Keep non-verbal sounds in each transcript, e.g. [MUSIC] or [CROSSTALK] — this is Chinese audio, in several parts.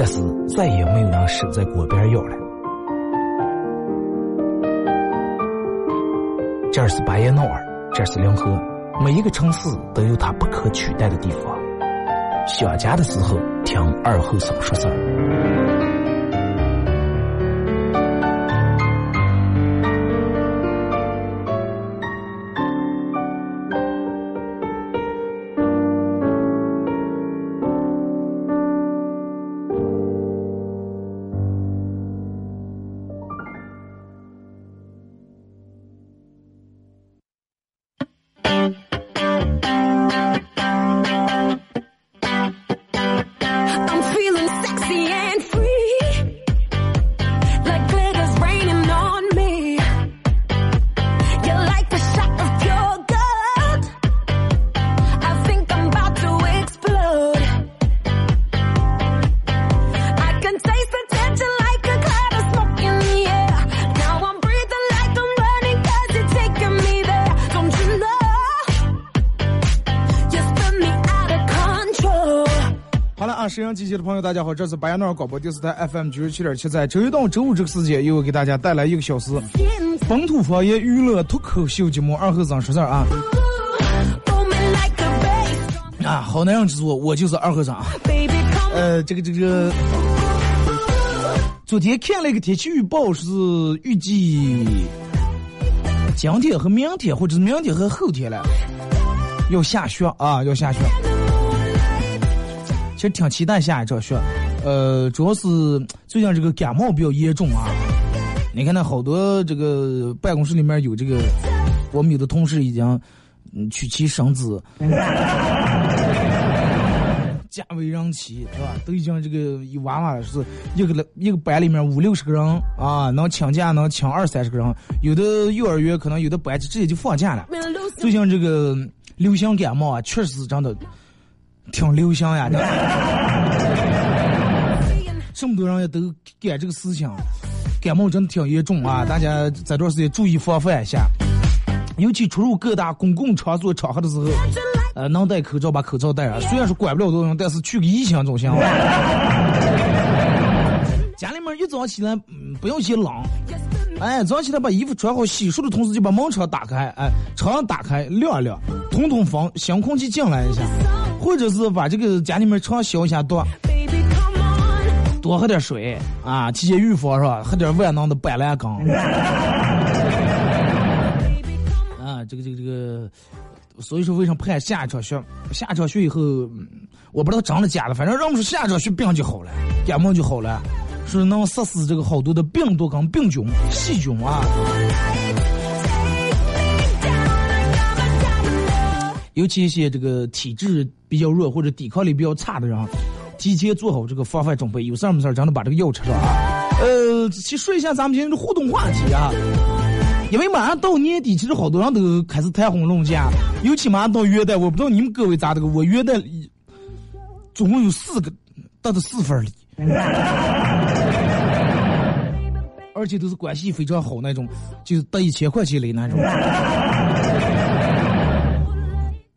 但是再也没有人守在锅边要了。这儿是巴彦淖尔，这儿是临河，每一个城市都有它不可取代的地方。想家的时候，听二后生说事。沈阳机器的朋友，大家好，这是白彦淖广播电视台 FM 九十七点七，在周一到周五这个时间，又给大家带来一个小时本土方言娱乐脱口秀节目《二后生说事儿》啊啊，好男人之作，我就是二后生。呃，这个这个，昨天看了一个天气预报，是预计今天和明天，或者是明天和后天了，要下雪啊，要下雪。其实挺期待下一场雪，呃，主要是最近这个感冒比较严重啊。你看那好多这个办公室里面有这个，我们有的同事已经嗯娶妻生子。[LAUGHS] 家为人妻，是吧？都已经这个有娃娃了，是一个一个班里面五六十个人啊，能请假能请二三十个人，有的幼儿园可能有的班就直接就放假了。最近这个流行感冒啊，确实是真的挺流行呀，[LAUGHS] 这么多人也都干这个事情，感冒真的挺严重啊！大家这段时间注意防范一下，尤其出入各大公共场所场合的时候。呃，能戴口罩把口罩戴上，虽然说管不了多少，但是去个疫情总行。[LAUGHS] 家里面一早起来，嗯，不用嫌冷，哎，早上起来把衣服穿好，洗漱的同时就把门窗打开，哎，窗打开晾一晾，通通风，新空气进来一下，或者是把这个家里面常消一下毒.多喝点水啊，提前预防是吧？喝点万能的板蓝根。啊，这个这个这个，所以说为什么不看下一场雪？下一场雪以后，嗯我不知道真的假的，反正人们说下一场雪病就好了，感冒就好了。是能杀死这个好多的病毒跟病菌、细菌啊。尤其一些这个体质比较弱或者抵抗力比较差的人，提前做好这个防范准备，有事儿没事儿真的把这个药吃上啊。呃，先说一下咱们今天的互动话题啊，因为马上到年底，其实好多人都开始谈婚论嫁，尤其马上到元旦，我不知道你们各位咋的个，我元旦总共有四个，得的四份礼，[LAUGHS] 而且都是关系非常好那种，就是得一千块钱礼那种。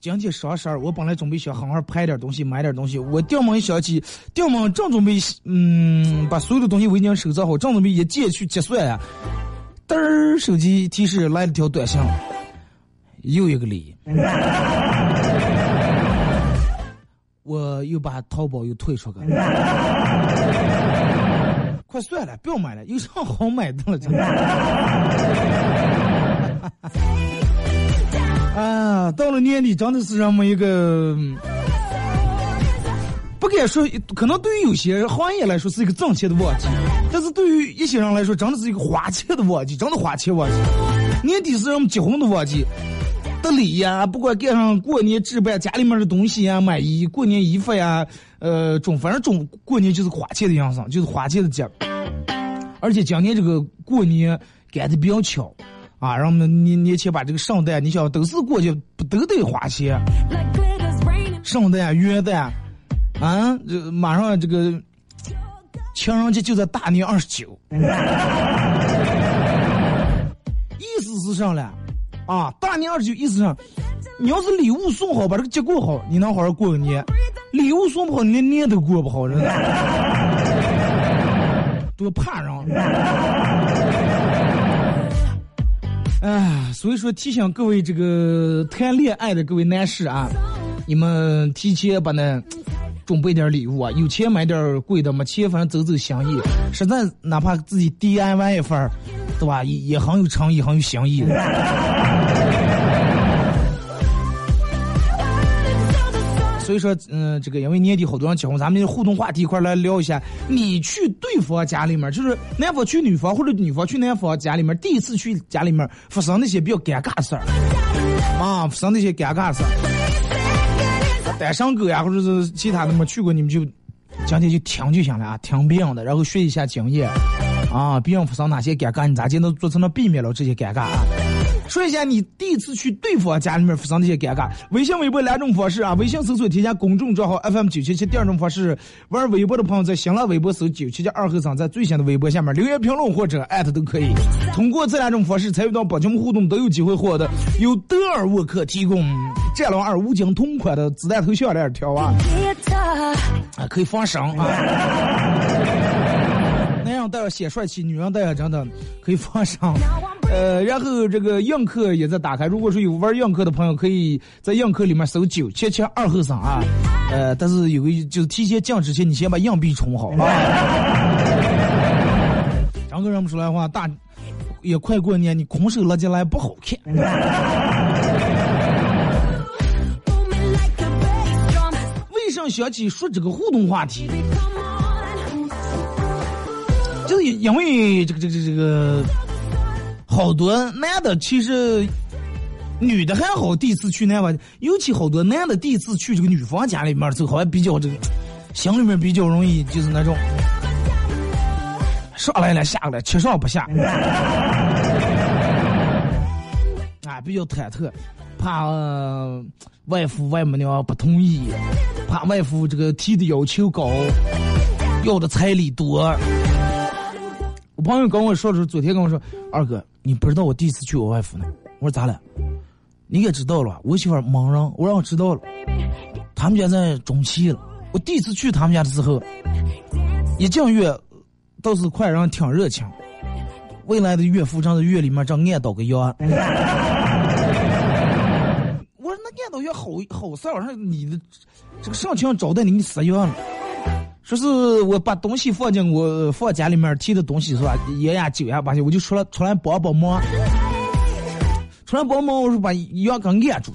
今天双十二，我本来准备想好好拍点东西，买点东西。我掉门一想起，掉门正准备，嗯，把所有的东西我已经收拾好，正准备一键去结算呀。嘚儿，手机提示来了条短信，又一个礼。我又把淘宝又退出去了。快算了，不要买了，有啥好买的了？真的。啊，到了年底真的是让们一个不敢说，可能对于有些行业来说是一个挣钱的旺季，但是对于一些人来说，真的是一个花钱的旺季，真的花钱旺季。年底是人们结婚的旺季，得礼呀，不管赶上过年置办家里面的东西呀，买衣过年衣服呀，呃，中反正中过年就是花钱的样子，就是花钱的节。而且今年这个过年赶的比较巧。啊，让我们年年前把这个圣诞，你想都是过去不都得花钱？圣诞、元旦，啊，这马上这个情人节就在大年二十九。[LAUGHS] 意思是啥了？啊，大年二十九意思上，你要是礼物送好，把这个节过好，你能好好过个年；礼物送不好，你连年都过不好，真的。[LAUGHS] 多怕人！哎，所以说提醒各位这个谈恋爱的各位男士啊，你们提前把那准备点礼物啊，有钱买点贵的，没钱反正走走心意，实在哪怕自己 DIY 一份儿，对吧？也也很有诚意，很有心意。所以说，嗯，这个因为年底好多人结婚，咱们互动话题一块来聊一下。你去对方家里面，就是男方去女方或者女方去男方家里面，第一次去家里面发生那些比较尴尬事儿啊，发生那些尴尬事儿。单身狗呀，或者是其他的没去过，你们就今天就听就行了啊，听别人的，然后学一下经验啊，别人发生哪些尴尬，你咋就能做成能避免了这些尴尬啊？说一下你第一次去对方家里面发生那些尴尬。微信、微博两种方式啊，微信搜索添加公众账号 FM 九七七。第二种方式，玩微博的朋友在新浪微博搜九七七二和尚，在最新的微博下面留言评论或者艾特都可以。通过这两种方式参与到本节目互动，都有机会获得由德尔沃克提供战狼二武警同款的子弹头项链条啊，啊可以放绳啊。男人戴着显帅气，女人戴着真的可以放上。[LAUGHS] 呃，然后这个映客也在打开。如果说有玩映客的朋友，可以在映客里面搜九七七二后生啊。呃，但是有个就是提前降之前，你先把硬币充好啊。[LAUGHS] 张哥人不出来话，大也快过年，你空手拉进来不好看。[LAUGHS] 为啥想起说这个互动话题？因为这个这个这个。好多男的其实，女的还好，第一次去男方，尤其好多男的第一次去这个女方家里面时候，好像比较这个，心里面比较容易就是那种 [LAUGHS] 上来了下来，七上不下，啊，比较忐忑，怕外父外母娘不同意，怕外父这个提的要求高，要的彩礼多。朋友跟我说的时候，昨天跟我说，二哥。你不知道我第一次去我外父那，我说咋了？你也知道了，我媳妇忙人，我让我知道了。他们家在中期了，我第一次去他们家的时候，一进院倒是快人挺热情。未来的岳父正在院里面正按倒个腰。[LAUGHS] 我说那按倒腰好好事儿，我说你的这个上墙招待你，你死样了。说是我把东西放进我放家里面提的东西是吧？烟呀酒呀把些，我就出来出来帮帮忙。出来帮忙，我说把羊给按住。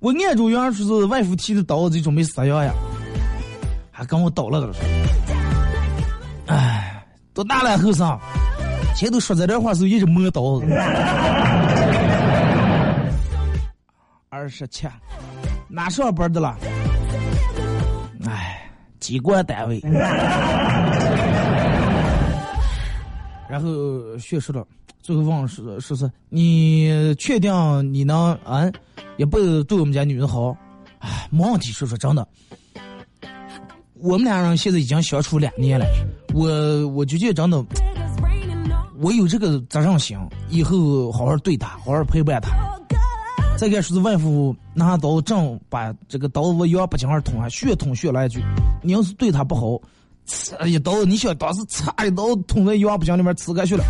我按住羊，说是外父提的刀，就准备杀羊呀，还跟我捣了个。哎，多大了，后生？前头说这点话时候一直摸刀。[LAUGHS] 二十七，哪上班的了？哎，机关单位。[LAUGHS] 然后学说了，最后问说说是，你确定你能啊，也不对我们家女人好？哎，没问题，说说真的。我们俩人现在已经相处两年了，我我就觉得真的，我有这个责任心，以后好好对她，好好陪伴她。再该说是外父拿刀正把这个刀往腰不经儿捅，还血捅血来一句：“你要是对他不好，刺一刀，你想当时刺一刀捅在腰不经里面刺开去了，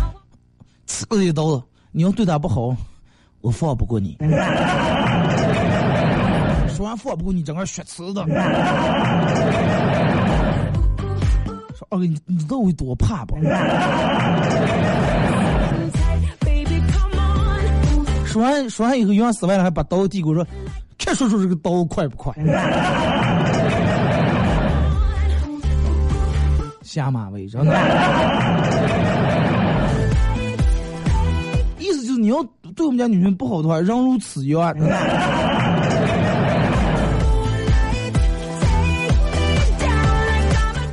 刺一刀，你要对他不好，我放不过你。”说完放不过你，整个血刺的。说二哥，你你知道我有多怕不？说完说完以后，杨死完了，还把刀递给我说：“看叔叔这个刀快不快？” [LAUGHS] 下马威，真的。意思就是你要对我们家女人不好的话，仍如此一啊。[LAUGHS]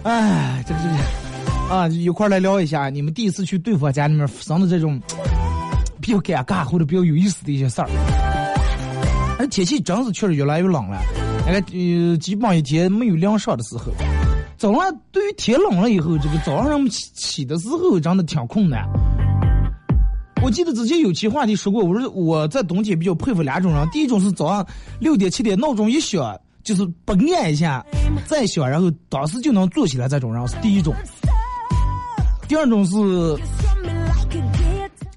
哎，这个这个啊，一块来聊一下你们第一次去对方家里面生的这种比较尴尬或者比较有意思的一些事儿。哎，天气真是确实越来越冷了，那个呃，基本上一天没有凉爽的时候。早上对于天冷了以后，这个早上起起的时候真的挺困难。我记得之前有期话题说过，我说我在冬天比较佩服两种人，第一种是早上六点七点闹钟一响。就是不按一下，再响，然后当时就能坐起来，这种人是第一种。第二种是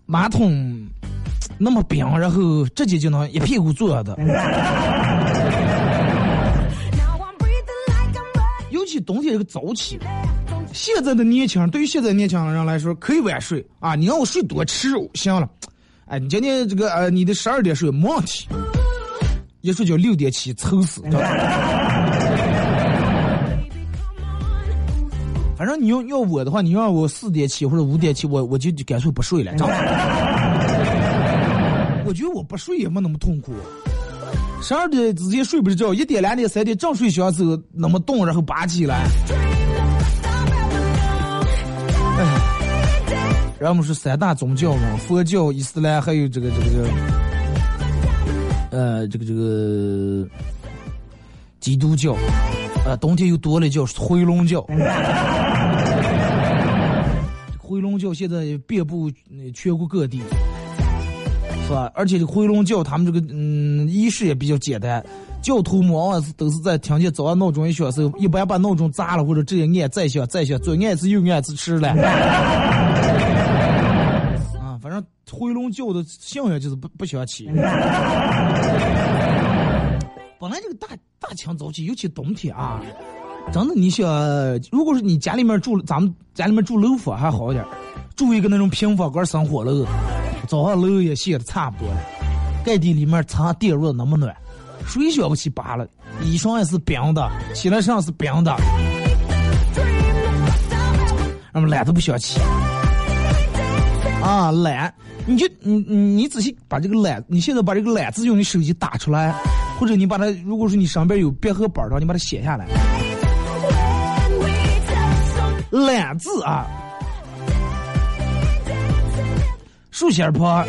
马桶那么冰，然后直接就能一屁股坐的。[LAUGHS] 尤其冬天这个早起，现在的年轻人对于现在年轻人来说可以晚睡啊！你让我睡多吃肉行了，哎，你今天这个呃，你的十二点睡没问题。一睡觉六点起，愁死！[LAUGHS] 反正你要要我的话，你要我四点起或者五点起，我我就干脆不睡了。我觉得我不睡也没那么痛苦。十二点之前睡不着觉，一点、两点、三点正睡醒时候那么动，然后拔起来。哎，然后我们是三大宗教嘛，佛教、伊斯兰，还有这个这个这个。呃，这个这个基督教，呃，冬天又多了叫回龙教。回龙教现在遍布全国各地，是吧？而且回龙教他们这个嗯仪式也比较简单，教徒往往都是在听见早上闹钟一响时候，一般把闹钟砸了或者直接按再响再响，左按一次右按一次吃了。啊，反正。回龙教的信仰就是不不想起。本来这个大大清早起，尤其冬天啊，真的你想，如果是你家里面住，咱们家里面住楼房还好点住一个那种平房盖生火楼，早上楼也卸的差不多了，盖地里面藏电褥那么暖，水想不起拔了，衣裳也是冰的，起来上是冰的，那么懒都不想起，啊懒。你就你你仔细把这个懒，你现在把这个懒字用你手机打出来，或者你把它，如果说你上边有笔和本的话，你把它写下来。懒字啊，竖心旁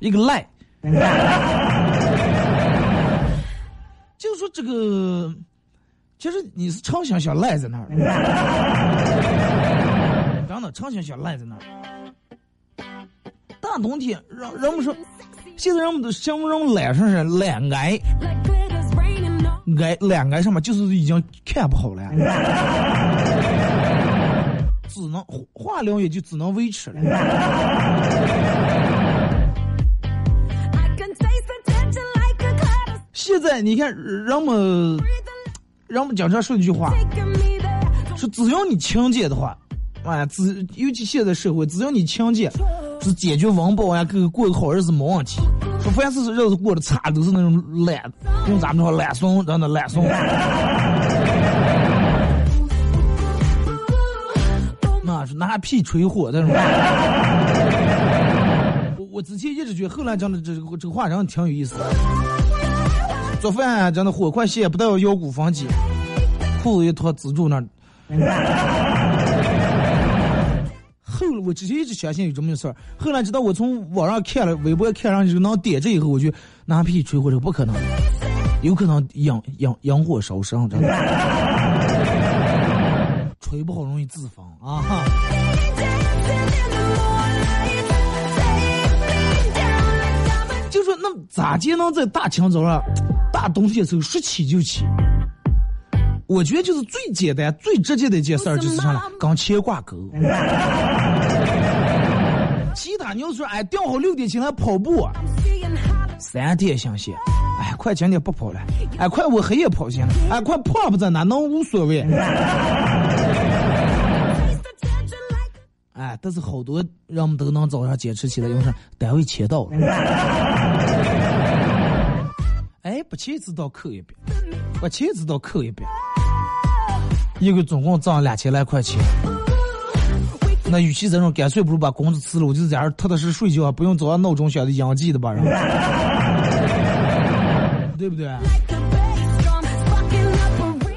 一个赖，就是说这个，其实你是长想想赖在那儿，真的长想想赖在那儿。大冬天，人人们说，现在人们都形容懒上是懒癌，癌懒癌什么，就是已经看不好了，只能化疗也就只能维持了。[LAUGHS] 现在你看，人们人们经常说一句话，说只要你勤俭的话，哎，只尤其现在社会，只要你勤俭。是解决温饱呀，个过个好日子没问题。说凡是日子过得差，都是那种懒，用咱们说懒怂，真的懒怂。拿屁吹火这种。[LAUGHS] 我我之前一直觉得后来讲的这个这个话真的挺有意思的。做饭啊，真的火快卸，不带腰鼓房机，裤子一脱自助那。后来我之前一直相信有这么个事儿，后来直到我从网上看了微博看上去能点这以后，我就拿屁吹火这不可能，有可能引引引火烧身，真的。吹不好容易自焚啊！哈。就说那咋就能在大清早上，大冬天时候说起就起？我觉得就是最简单、最直接的一件事儿，就是啥呢？跟钱挂钩。其他你要说哎，定好六点起来跑步，啊，三点想写，哎，快今天不跑了，哎，快我黑夜跑行了，哎，快胖不在哪能无所谓。哎，但是好多人们都能早上坚持起来，因为啥？单位签到了。[LAUGHS] 哎，不签字到扣一遍，不签字到扣一遍，一个总共挣两千来块钱。那与其这种，干脆不如把工资辞了，我就在这踏踏实实睡觉，不用早上闹钟响的养鸡的吧，[LAUGHS] 对不对？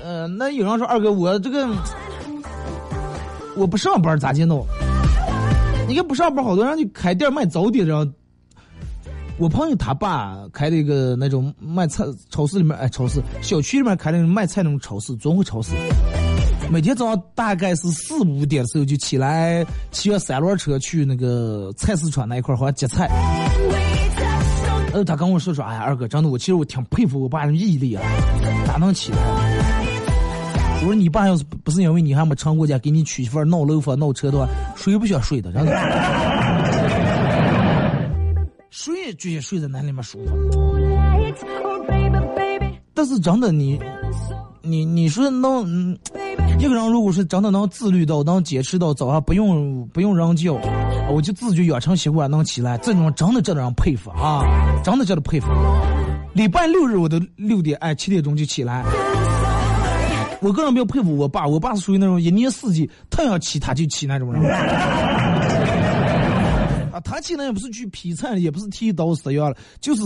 呃，那有人说二哥，我这个我不上班咋接弄？你看不上班，好多人就开店卖早点，然后我朋友他爸开的一个那种卖菜超市里面，哎，超市小区里面开的卖菜那种超市，综合超市。每天早上大概是四五点的时候就起来，骑着三轮车去那个菜市场那一块儿好像接菜。呃，他跟我说说，哎呀，二哥，真的，我其实我挺佩服我爸的毅力啊，咋能起来？我说你爸要是不是因为你还没成过家，给你娶媳妇闹楼房闹车的话，睡不想睡的，真的。睡就睡在那里面舒服。但是真的你，你你说能。一个人如果是真的能自律到，能坚持到早上不用不用人叫，我就自觉养成习惯能起来，这种真的值得人佩服啊！真的值得佩服。礼拜六日我都六点哎七点钟就起来。我个人比较佩服我爸，我爸是属于那种一年四季太阳起他就起那种人。[LAUGHS] 啊，他起来也不是去劈柴，也不是剃刀死样了，就是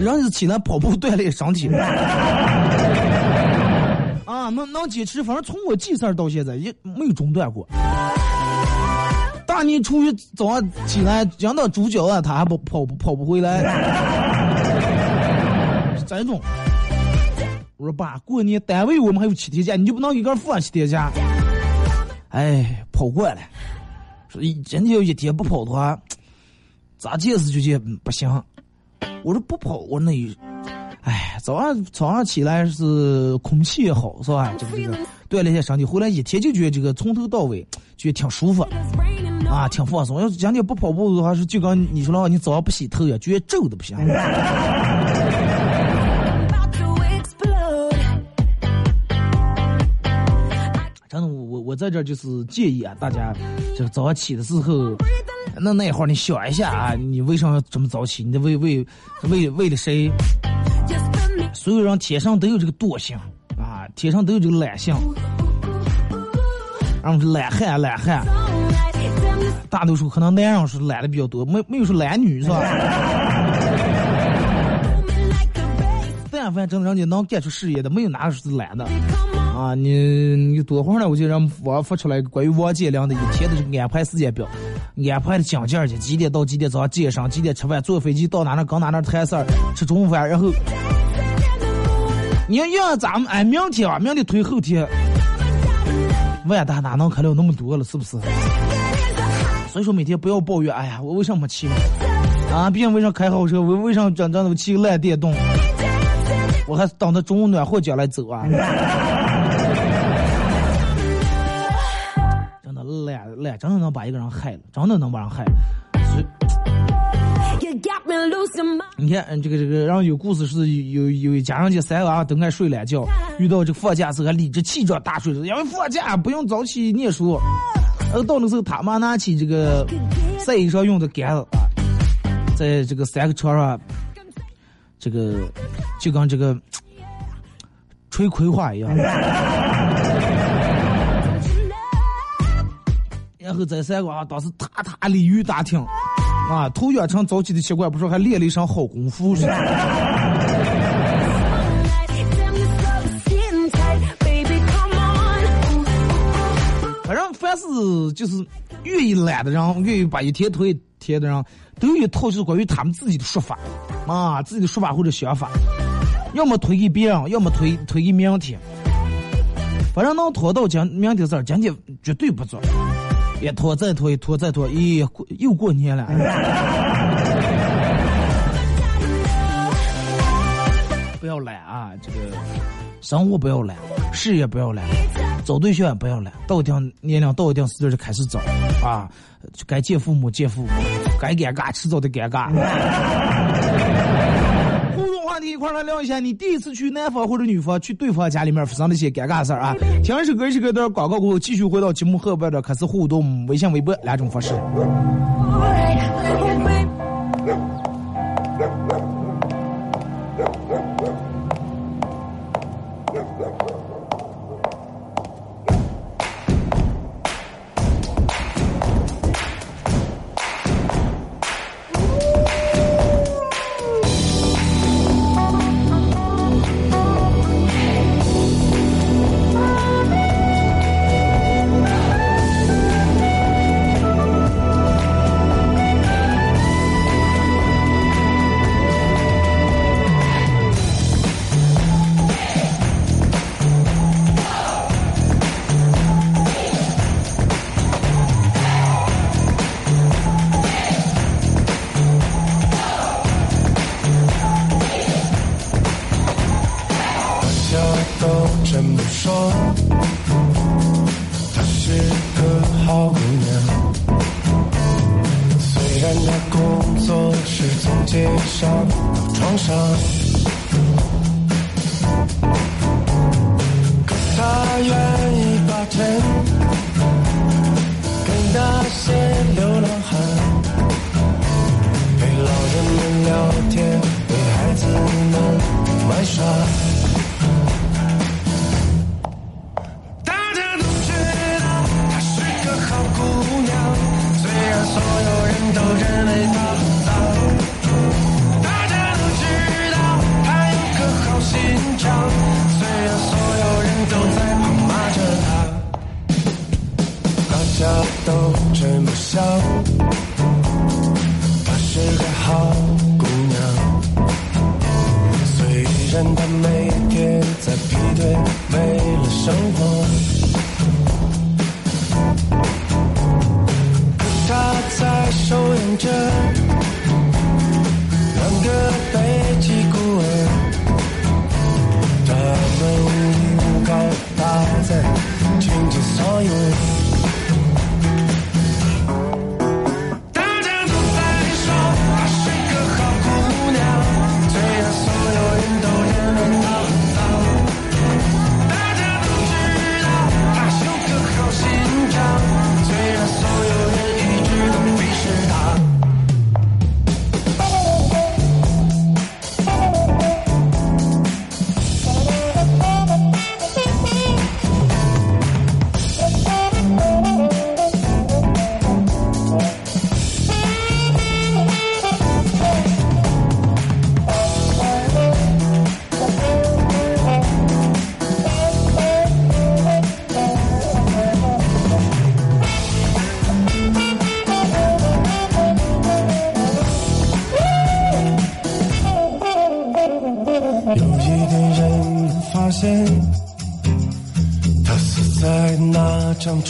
人是起来跑步锻炼身体。[LAUGHS] 啊，能能坚持，反正从我记事儿到现在也没有中断过。大年初一早上起来，讲到猪脚啊，他还不跑不跑不回来。[LAUGHS] 是这种，我说爸，过年单位我们还有七天假，你就不能一个人放七天假？哎，跑惯了，说真的要一天不跑的话，咋解释就解不行。我说不跑，我那。哎，早上早上起来是空气也好，是吧？这个这个锻炼一下身体，后来一天就觉得这个从头到尾觉得挺舒服，啊，挺放松。要是今天不跑步的话，是就刚你说的话，你早上不洗头呀，觉得皱的不行。[LAUGHS] 我在这就是建议啊，大家就是早上起的时候，那那会儿你想一下啊，你为什么要这么早起？你为为为为了谁？所有人天生都有这个惰性啊，天生都有这个懒性，然后懒汉，懒汉。大多数可能男人是懒的比较多，没没有说懒女是吧？但凡真的人家能干出事业的，没有哪个是懒的啊！你你多会儿呢？我就让我发出来关于王健良的一天的这个安排时间表，安排的讲件儿去，几点到几点早上健身，几点吃饭，坐飞机到哪哪跟哪哪谈事，吃中午饭，然后。你要让咱们哎，明天啊，明天推后天，万达哪能开了那么多了，是不是？所以说每天不要抱怨，哎呀，我为什么没骑？啊，别人为啥开好车？我为啥真真的骑个烂电动？我还等着中午暖和脚来走啊！真的能把一个人害了，真的能把人害了。你看，嗯，这个这个，然后有故事是有有一家人家三娃都爱睡懒觉，遇到这放假时候还理直气壮大睡着，因为放假不用早起念书。然后到那时候他妈拿起这个晒衣裳用的杆子，在这个三个床上，这个就跟这个吹葵花一样。然后在三观啊，当时踏踏鲤鱼打挺，啊，头养成早起的习惯，不说还练了一身好功夫是吧？反正凡是就是愿意懒的人，愿意把一天拖一天的人，都有一套就是关于他们自己的说法，啊，自己的说法或者想法，要么推给别人，要么推推给明天。反正能拖到今明天事儿，今天绝对不做。一拖再拖，一拖再拖，咦，又过年了。[LAUGHS] 不要懒啊，这个生活不要懒，事业不要懒，找对象也不要懒。到一定年龄，到一定时间就开始找啊，该见父母见父母，该尴尬迟早得尴尬。一块来聊一下，你第一次去男方或者女方去对方家里面发生的一些尴尬事儿啊。听一首歌，一首歌的广告过后，继续回到节目后边的开始互动，微信、微博两种方式。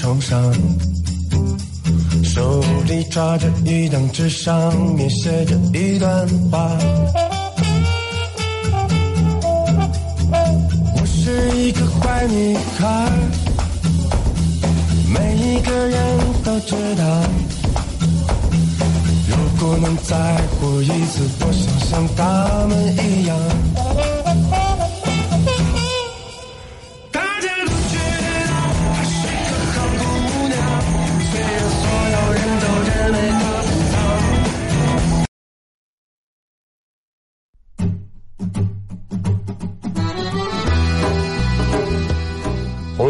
床上，手里抓着一张纸，上面写着一段话。我是一个坏女孩，每一个人都知道。如果能再活一次，我想像他们一样。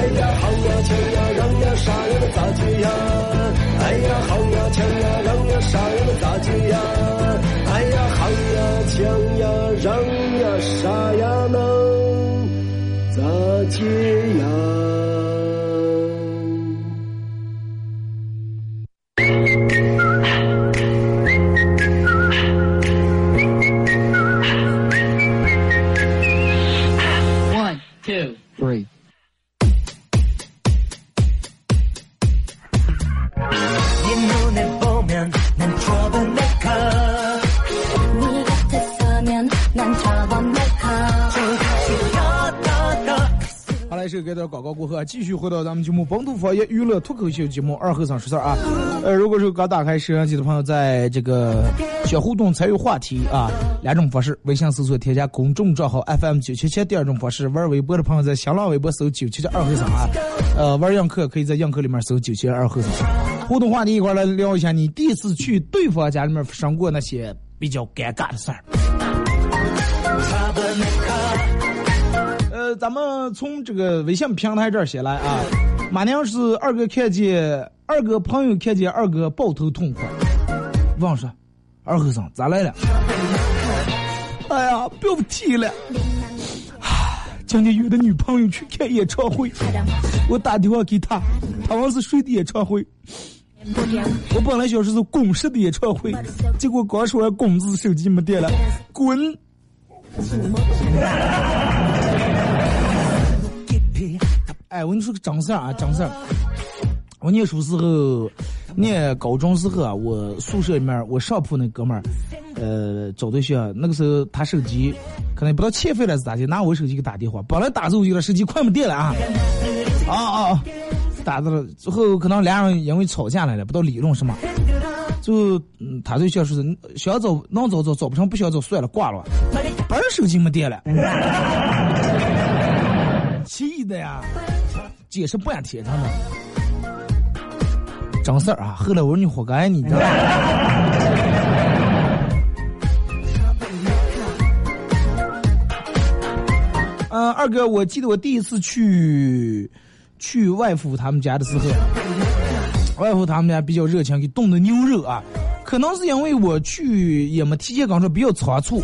哎呀好呀抢呀让呀杀呀么咋接呀哎呀好呀抢呀让呀杀呀么咋接呀哎呀好呀抢呀让呀杀呀能咋接呀给点广告过后啊，继续回到咱们节目本土方言娱乐脱口秀节目二和尚说事儿啊。呃，如果说刚打开摄像机的朋友，在这个小互动参与话题啊，两种方式：微信搜索添加公众账号 FM 九七七；第二种方式，玩微博的朋友在新浪微博搜九七七二和尚啊。呃，玩映客可以在映客里面搜九七二和尚。互动话题一块来聊一下，你第一次去对方家里面发生过那些比较尴尬的事儿。咱们从这个微信平台这儿写来啊，马娘是二哥看见二哥朋友看见二哥抱头痛哭，问说二和尚咋来了？哎呀，不要提了，唉今天约的女朋友去看演唱会，我打电话给她，她问是谁的演唱会？我本来想说是公式的演唱会，结果刚说完“公”字，手机没电了，滚！哎，我跟你说个真事儿啊，真事儿。我念书时候，念高中时候啊，我宿舍里面我上铺那哥们儿，呃，找对象，那个时候他手机可能不知道欠费了是咋的，拿我手机给打电话，本来打走就了，手机快没电了啊，啊啊啊，打着了之后，可能俩人因为吵架来了，不知道理论什么，就嗯，他对象说是想找能找找，找不成不想找算了，挂了，本手机没电了。[LAUGHS] 气的呀，解释半天他们，真事儿啊！后来我说你活该，你知道吗？嗯，[LAUGHS] 二哥，我记得我第一次去去外父他们家的时候，外父他们家比较热情，给冻的牛肉啊，可能是因为我去也没提前刚说比较仓促，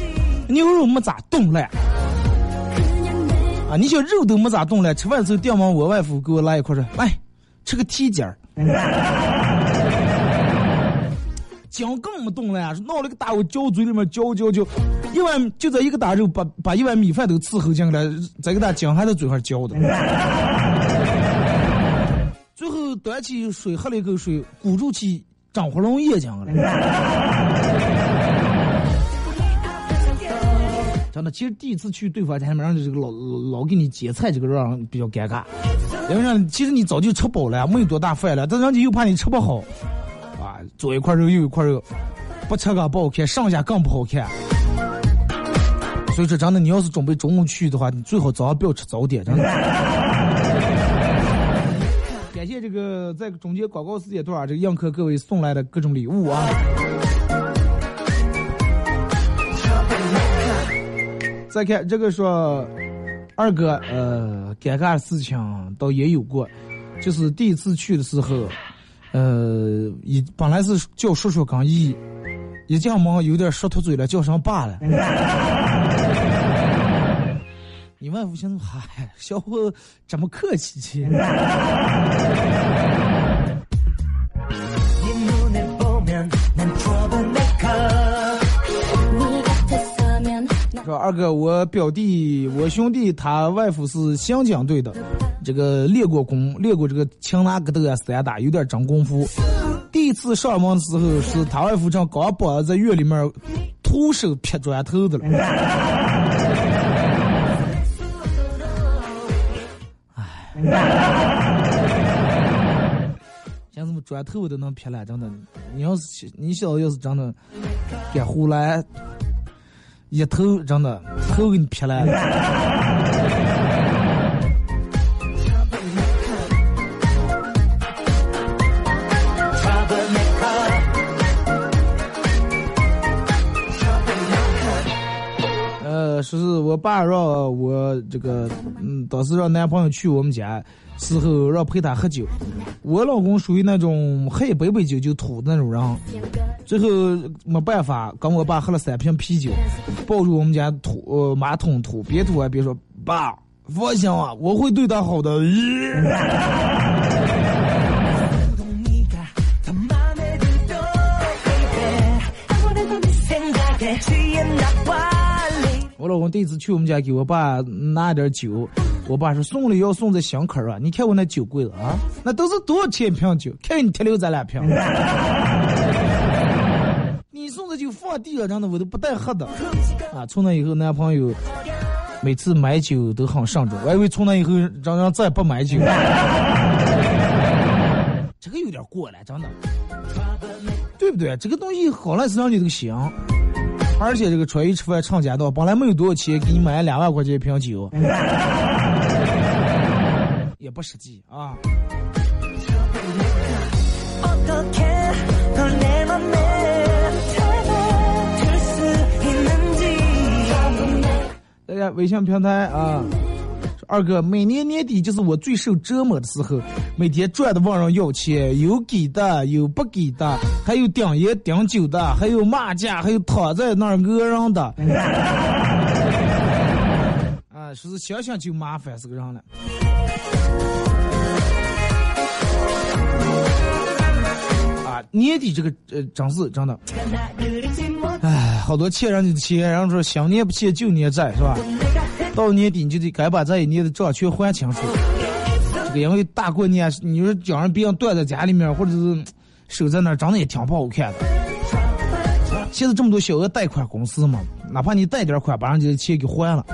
牛肉没咋冻烂。啊，你想肉都没咋动了，吃饭的时候电话我外父给我拉一块说，来吃个蹄筋儿，姜更没动了呀，闹了个大我嚼嘴里面嚼嚼嚼，一碗就这一个大肉把把一碗米饭都伺候进来，再给他姜还在嘴上嚼的，最后端起水喝了一口水，鼓住气张活龙眼睛了。真的，其实第一次去对方家里面，让这个老老给你接菜，这个让比较尴尬。因为让其实你早就吃饱了，没有多大饭了，但人家又怕你吃不好，啊，左一块肉右一块肉，不吃个不好看，上下更不好看。所以说，真的，你要是准备中午去的话，你最好早上不要吃早点，真的。[LAUGHS] 感谢这个在中间广告时间段，这个映客各位送来的各种礼物啊。再看这个说，二哥，呃，尴尬的事情倒也有过，就是第一次去的时候，呃，一本来是叫叔叔刚一，一进门有点说脱嘴了，叫上爸了。[LAUGHS] 你外父寻思，嗨，小伙子这么客气去。说二哥，我表弟，我兄弟他外父是刑警队的，这个练过功，练过这个擒拿格斗啊、散打，有点真功夫。第一次上门的时候，是他外父正刚把在院里面徒手劈砖头的了。唉，像什么砖头都能劈了，真的。你要是你小子要是真的敢胡来。一头真的头给你劈烂了。说是我爸让我这个，嗯，当时让男朋友去我们家，时候让陪他喝酒。我老公属于那种喝一杯杯酒就吐的那种人，最后没办法，跟我爸喝了三瓶啤酒，抱住我们家吐呃马桶吐，边吐啊边说：“爸，放心啊，我会对他好的。[LAUGHS] 我老公第一次去我们家给我爸拿点酒，我爸说送了要送在箱口啊！你看我那酒柜子啊，那都是多少钱一瓶酒？看你提溜咱俩瓶。[LAUGHS] 你送的酒放地上，真的我都不带喝的啊！从那以后，男朋友每次买酒都很慎重，我以为从那以后让让再也不买酒了。[LAUGHS] 这个有点过了，真的，对不对？这个东西好赖是让你这个香。而且这个出去吃饭唱家道，本来没有多少钱，给你买两万块钱一瓶酒，也不实际啊。大家微信平台啊，二哥，每年年底就是我最受折磨的时候，每天赚的问人要钱，有给的，有不给的，还有顶烟顶酒的，还有骂架，还有躺在那儿讹人的。[LAUGHS] 啊，说是想想就麻烦死个人了。啊，年底这个呃，真是真的，哎，好多欠人家的钱，然后说想年不欠旧年债，是吧？到年底你就得该把这一年的账全还清楚。这个因为大过年，你说叫人别人断在家里面，或者是守在那儿，长得也挺不好看的。现在这么多小额贷款公司嘛，哪怕你贷点款，把人家的钱给还了。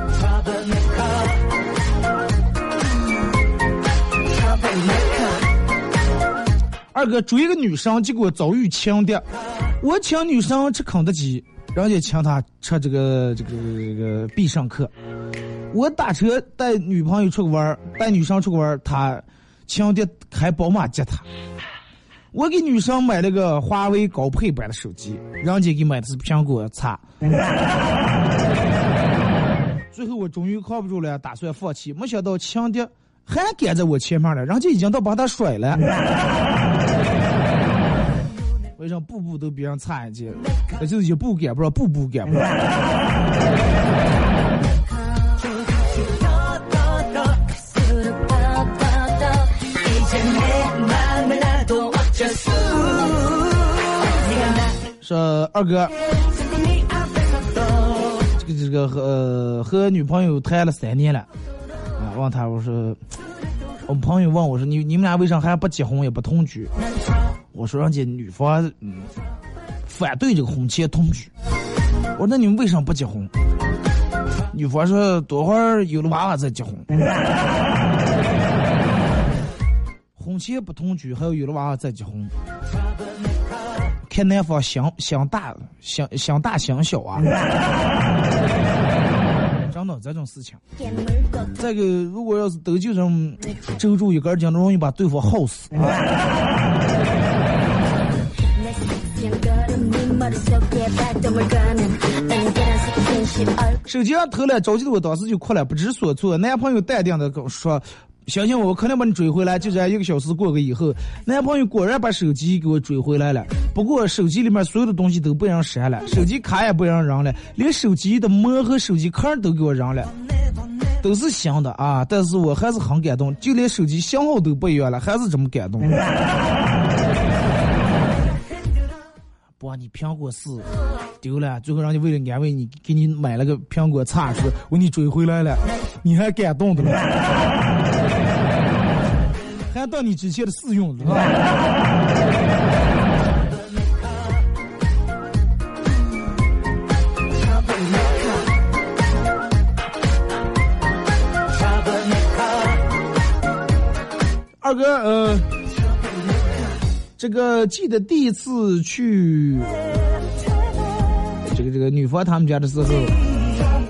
二哥追一个女生，结果遭遇强奸。我请女生吃肯德基，人家请她吃这个这个这个必胜客。我打车带女朋友出去玩儿，带女生出去玩儿，他强爹开宝马接她。我给女生买了个华为高配版的手机，人家给买的是苹果叉。[LAUGHS] 最后我终于靠不住了，打算放弃，没想到强爹还赶在我前面了，人家已经都把他甩了。为什么步步都比人差一截？那就是一步赶不上，步步赶不上。说二哥，这个这个和和女朋友谈了三年了，啊，问他我说，我朋友问我说你你们俩为啥还不结婚也不同居？我说人家女方嗯反对这个婚前同居。我说那你们为啥不结婚？女方说多会儿有了娃娃再结婚。[LAUGHS] 婚前不同居，还要有了娃娃再结婚。看男方想想大想想大想小啊，[LAUGHS] 真的这种事情。这个如果要是都就这么周住一根筋，容易把对方耗死。[LAUGHS] 手机上偷了，着急的我当时就哭了，不知所措。男朋友淡定的跟我说。相信我，我肯定把你追回来。就这样一个小时过去以后，男朋友果然把手机给我追回来了。不过手机里面所有的东西都被人删了，手机卡也被人扔了，连手机的膜和手机壳都给我扔了，都是新的啊！但是我还是很感动，就连手机型号都不一样了，还是这么感动。[LAUGHS] 不，你苹果四丢了，最后让你为了安慰你，给你买了个苹果叉，说我给你追回来了，你还感动的了，[LAUGHS] 还当你之前的试用是吧二哥，呃。这个记得第一次去这个这个女方他们家的时候，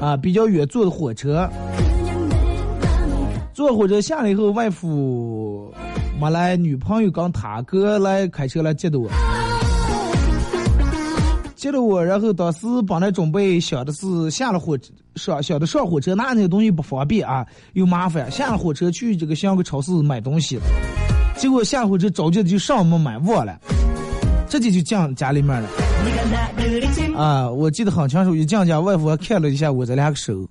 啊，比较远，坐的火车，坐火车下来以后，外父没来，女朋友跟他哥来开车来接的我。接了我，然后当时本来准备想的是下了火车上想的上火车拿那个东西不方便啊，又麻烦。下了火车去这个香港超市买东西，结果下火车着急的就上门买忘了，直接就进家里面了。啊，我记得很清楚，一进家外父还看了一下我这两个手，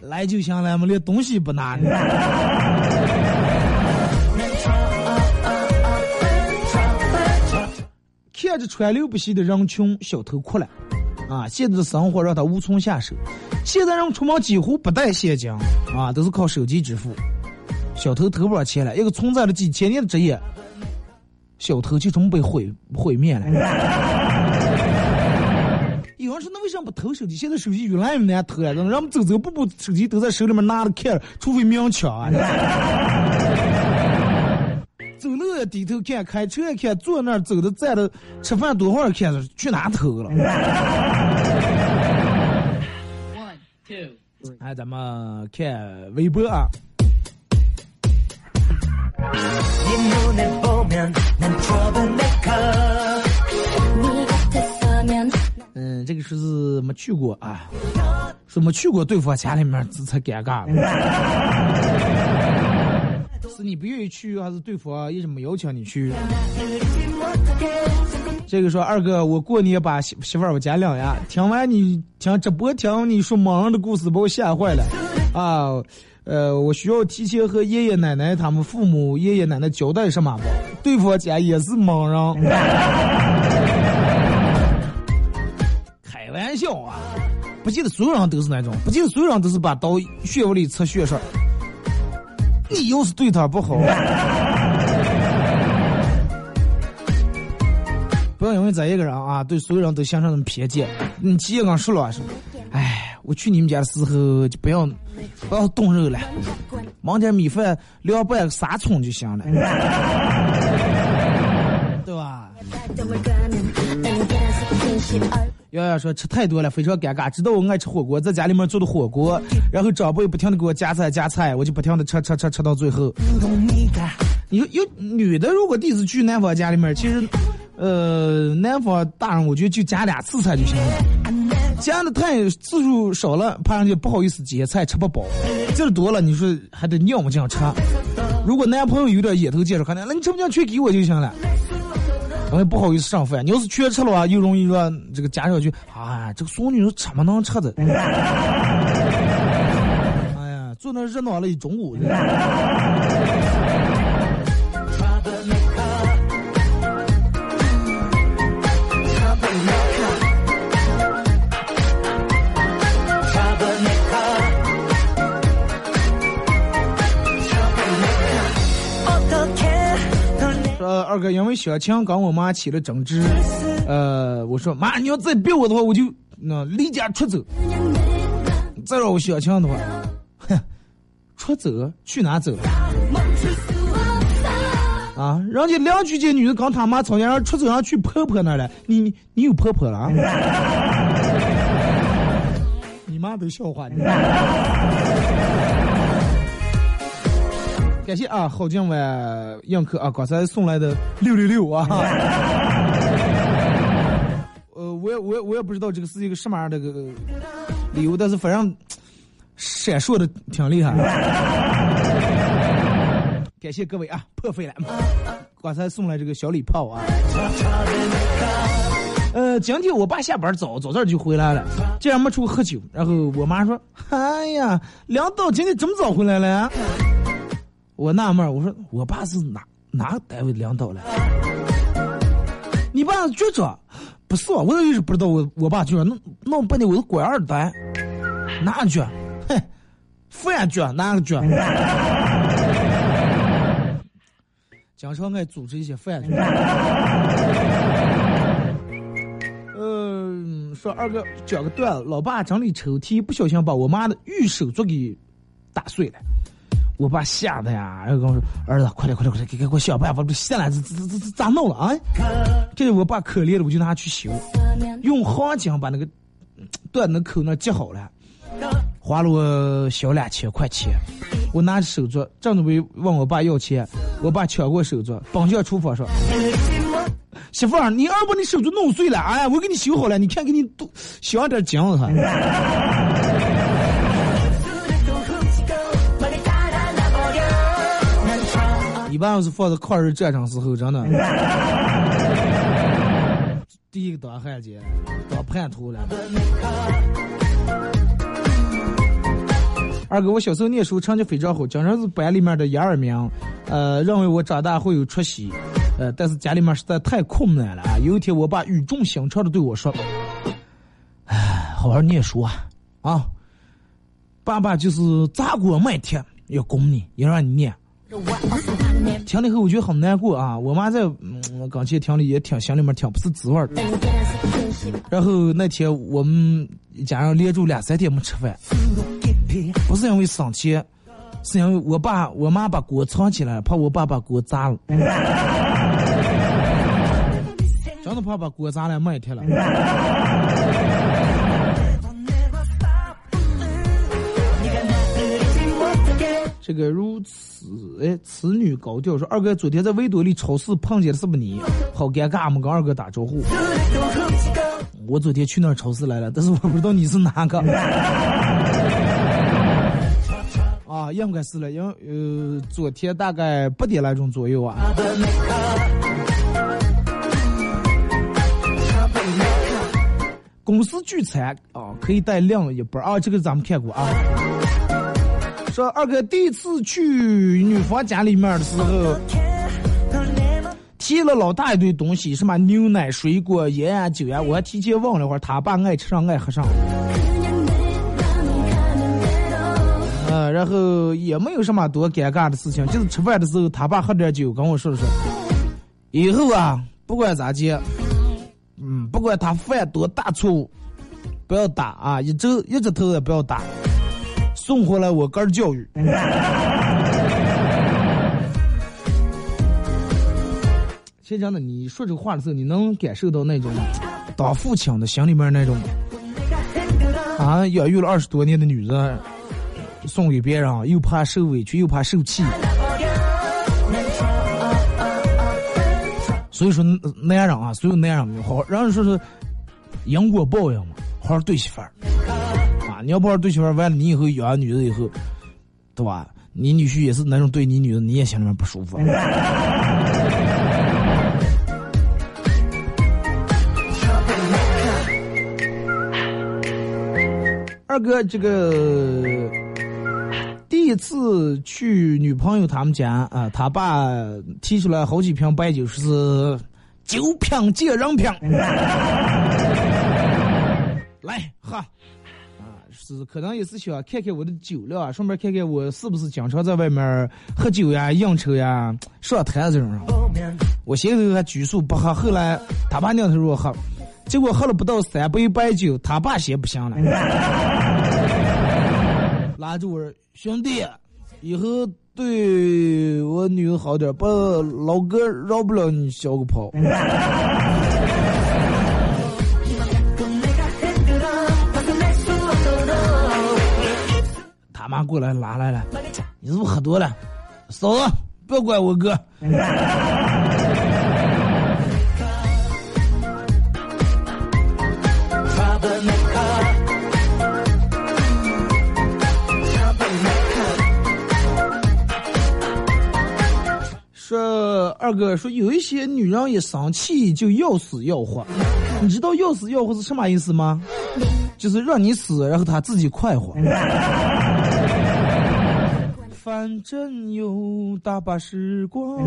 来就行了，我连东西不拿。看着川流不息的人群，小偷哭了。啊，现在的生活让他无从下手。现在人出门几乎不带现金，啊，都是靠手机支付。小偷偷不上钱了，一个存在了几千年的职业，小偷就这么被毁毁灭了。[LAUGHS] 有人说，那为什么不偷手机？现在手机越来越难偷了，让人们走走步步，手机都在手里面拿着看，除非明抢啊。低头看，开车看，坐那儿走的站的，吃饭多会儿看，去哪偷了？哎，咱们看微博啊。嗯，这个是没去过啊，是没去过对方家里面，这才尴尬了。是你不愿意去，还是对方一直没邀请你去？这个说二哥，我过年把媳媳妇儿我家领呀。听完你听直播听你说盲人的故事，把我吓坏了啊！呃，我需要提前和爷爷奶奶他们父母、爷爷奶奶交代什么不？对方家也是盲人。[LAUGHS] 开玩笑啊！不记得所有人都是那种，不记得所有人都是把刀血往里插血上。你要是对他不好，[LAUGHS] 不要因为这一个人啊，对所有人都形成那么偏见。你直接跟说了，说，哎，我去你们家的时候就不要不要动肉了，忙点米饭凉拌沙葱就行了，[LAUGHS] 对吧？[LAUGHS] 瑶瑶说吃太多了，非常尴尬。知道我爱吃火锅，在家里面做的火锅，然后长辈不停的给我夹菜夹菜，我就不停的吃吃吃吃到最后。你说有女的如果第一次去男方家里面，其实，呃，男方大人我觉得就夹两次菜就行了，夹的太次数少了，怕人家不好意思夹菜吃不饱，劲儿多了你说还得尿不这样吃。如果男朋友有点眼头见识，可能那你吃不进去给我就行了。我也不好意思上饭，你要是全吃了话，又容易说这个夹上去。啊，这个孙女怎么能吃的？[LAUGHS] 哎呀，坐那热闹了一中午。二哥，因为小强跟我妈起了争执，呃，我说妈，你要再逼我的话，我就那离家出走。再让我小强的话，哼，出走去哪走？啊，人家两居家女的跟他妈吵架，让出走上去婆婆那儿了。你你有婆婆了？[LAUGHS] 你妈都笑话你。感谢啊，郝静伟映客啊，刚才送来的六六六啊。[LAUGHS] 呃，我也我也我也不知道这个是一个什么样的个礼物，但是反正闪烁的挺厉害。[LAUGHS] 感谢各位啊，破费了，[LAUGHS] 刚才送来这个小礼炮啊。呃，今天我爸下班早，早早就回来了，竟然没出去喝酒。然后我妈说：“哎呀，梁导今天这么早回来了？”我纳闷我说我爸是哪哪个单位领导了？你爸是局长？不是，我一直不知道我我爸局长，弄弄半天我是官二代，哪个局？哼，饭局哪个局？[LAUGHS] 经常爱组织一些饭局。嗯，说二哥讲个段子，老爸整理抽屉，不小心把我妈的玉手镯给打碎了。我爸吓得呀，然后跟我说：“儿子，快点，快点，快点，给给我想办法，这下来这这这这咋弄了啊？”这我爸可怜了，我就拿去修，用钢筋把那个断的口那接好了，花了我小两千块钱。我拿着手镯，正准备问我爸要钱，我爸抢过手镯，奔向厨房说：“媳妇儿，你二把你手镯弄碎了，哎，我给你修好了，你看给你多镶点金子。”一般要是放在抗日战场时候，真的，[LAUGHS] 第一个当汉奸，当叛徒了。二哥，我小时候念书成绩非常好，经常是班里面的一二名，呃，认为我长大会有出息，呃，但是家里面实在太困难了啊。有一天，我爸语重心长的对我说：“哎，好好念书啊，啊，爸爸就是砸锅卖铁要供你，要让你念。” [LAUGHS] 听了以后我觉得很难过啊！我妈在嗯刚去听了也挺心里面挺不是滋味的。然后那天我们家人连住两三天没吃饭，不是因为生气，是因为我爸我妈把锅藏起来，怕我爸把锅砸了，真的怕把锅砸了卖铁了。这个如此哎，此女高调说：“二哥，昨天在维多利超市碰见的是不你？好尴尬，没跟二哥打招呼。我昨天去那超市来了，但是我不知道你是哪个。[LAUGHS] 啊，应该是了，因为呃，昨天大概八点来钟左右啊。公司聚餐啊，可以带另一半啊，这个咱们看过啊。”说二哥第一次去女方家里面的时候，提了老大一堆东西，什么牛奶、水果、烟啊、酒啊，我还提前问了会儿，他爸爱吃上爱喝上。呃，然后也没有什么多尴尬的事情，就是吃饭的时候，他爸喝点酒，跟我说了说，以后啊，不管咋接，嗯，不管他犯多大错误，不要打啊，一周一直头也不要打。送回来我哥儿教育。其实真的，你说这个话的时候，你能感受到那种当父亲的心里面那种啊，养育了二十多年的女人送给别人，又怕受委屈，又怕受气。所以说，男人啊，所有男人好好，人说是因果报应嘛，好好对媳妇儿。你要不好对媳妇完了，你以后养女的以后，对吧？你女婿也是那种对你女的，你也心里面不舒服。[LAUGHS] 二哥，这个第一次去女朋友他们家啊，他爸提出来好几瓶白酒，是酒瓶借人瓶，[LAUGHS] 来喝。可能也是想看看我的酒量啊，顺便看看我是不是经常在外面喝酒呀、应酬呀、上台这种。我先头还拘束不喝，后来他爸娘头说喝，结果喝了不到三杯白酒，他爸先不行了，[LAUGHS] 拉着我兄弟，以后对我女儿好点，不老哥饶不了你小个跑。他妈过来拉来了，你是不是喝多了？嫂子，不要怪我哥。说二哥说有一些女人一生气就要死要活，你知道要死要活是什么意思吗？就是让你死，然后他自己快活。反正有大把时光。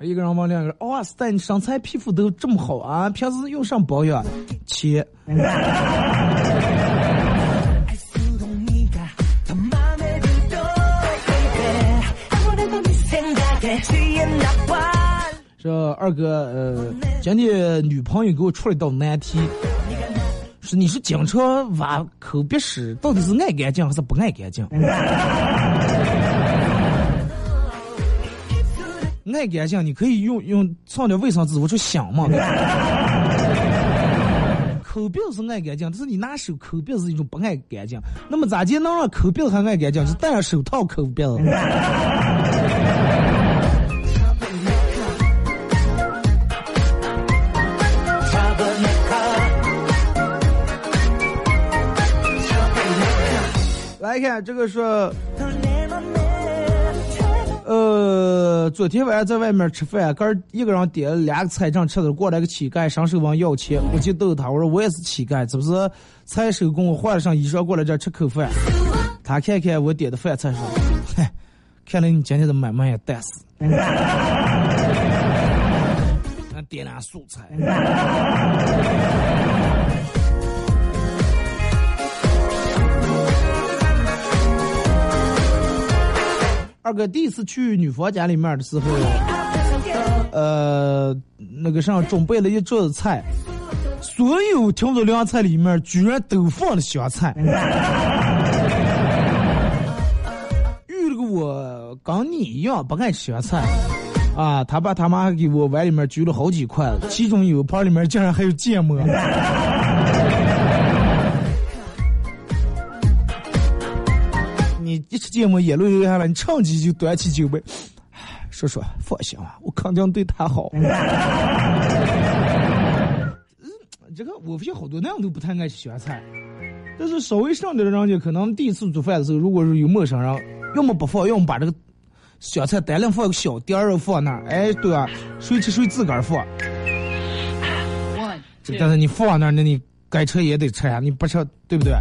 一个人问两个人，哇塞，你身材皮肤都这么好啊？平时用上保养？切。说二哥，呃，今天女朋友给我出了一道难题。你是经常挖口鼻屎，到底是爱干净还是不爱干净？[LAUGHS] 爱干净，你可以用用放点卫生纸，我说香嘛。口鼻是爱干净，但是你拿手抠鼻是一种不爱干净。那么咋就能让抠鼻还爱干净？就戴上手套抠鼻。来看这个说，呃，昨天晚上在外面吃饭，刚一个人点了两个菜正吃着，过来个乞丐，伸手问要钱，我就逗他，我说我也是乞丐，这不是菜手工，我换了身衣裳过来这吃口饭。他看看我点的饭菜说，嗨，看来你今天的买卖也淡死。[LAUGHS] 俺点俩素菜。二哥第一次去女方家里面的时候，呃，那个上准备了一桌子菜，所有调着凉菜里面居然都放了香菜。遇了个我跟你一样不爱吃香菜，啊，他爸他妈给我碗里面举了好几块，其中有盘里面竟然还有芥末。你一吃芥末，眼泪流下来，你趁机就端起酒杯。[SIGHS] 说说，放心吧，我肯定对他好。嗯，[LAUGHS] 这个我发现好多那样都不太爱吃咸菜，但是稍微上点的人家，可能第一次做饭的时候，如果是有陌生人，要么不放，要么把这个小菜单量放个小碟儿放那儿。哎，对啊，谁吃谁自个儿放。但是你放那儿，那你该吃也得吃呀，你不吃对不对？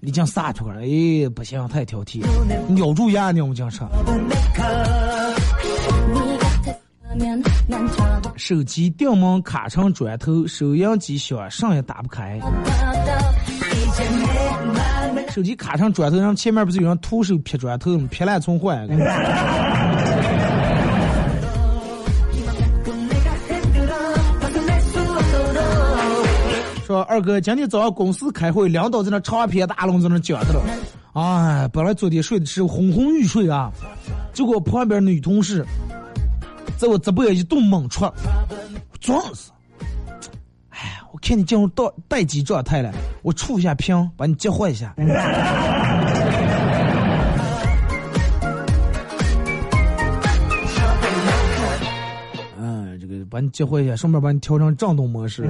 你讲撒脱了，哎，不行，太挑剔，咬住牙呢，我讲说。手机掉门卡成砖头，收音机响，上也打不开。手机卡成砖头，然后前面不是有人徒手劈砖头？劈烂重换。二哥，今天早上公司开会，领导在那长篇大论在那讲的了。哎，本来昨天睡的是昏昏欲睡啊，结果旁边女同事在我直播间一顿猛戳，装死。哎，我看你进入到待机状态了，我触一下屏，把你激活一下。嗯，这个把你激活一下，顺便把你调成震动模式。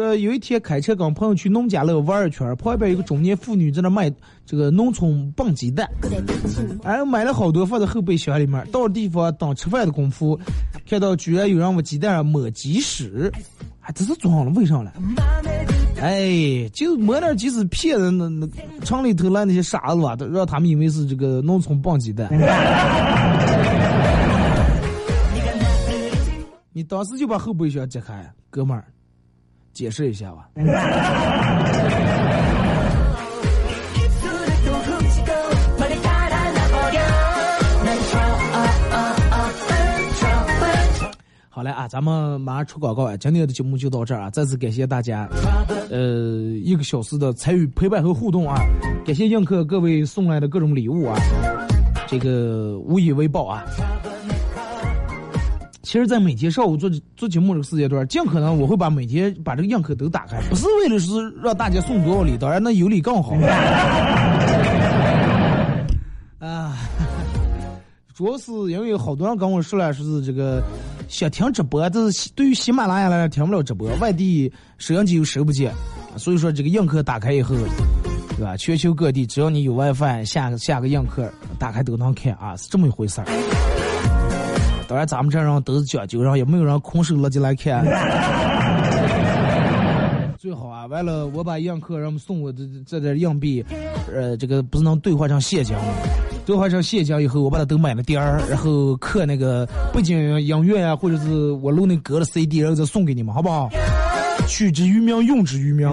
说有一天开车跟朋友去农家乐玩一圈，旁边有个中年妇女在那卖这个农村棒鸡蛋，哎，买了好多放在后备箱里面。到地方等吃饭的功夫，看到居然有人往鸡蛋上抹鸡屎，还真是装了，为啥了？哎，就抹点鸡屎骗人那那城里头来那些傻子吧，都让他们以为是这个农村棒鸡蛋。[LAUGHS] 你当时就把后备箱揭开，哥们儿。解释一下吧。好嘞啊，咱们马上出广告啊！今天的节目就到这儿啊！再次感谢大家，呃，一个小时的参与陪伴和互动啊！感谢映客各位送来的各种礼物啊，这个无以为报啊！其实，在每天上午做做节目这个时间段，尽可能我会把每天把这个样客都打开，不是为了是让大家送多少礼，当然那有礼更好。[LAUGHS] 啊，主要是因为好多人跟我说了，说是这个想听直播，但是对于喜马拉雅来讲听不了直播，外地收音机又收不见，所以说这个映客打开以后，对吧？全球各地只要你有 WiFi，下下个映客打开都能看啊，是这么一回事儿。当然，咱们这人都是讲究，然后也没有人空手勒进来看。[LAUGHS] 最好啊，完了我把映客让他们送我这这点硬币，呃，这个不是能兑换成现金吗？兑换成现金以后，我把它都买了点儿，然后刻那个背景音乐啊，或者是我录那歌的 CD，然后再送给你们，好不好？取之于民，用之于民。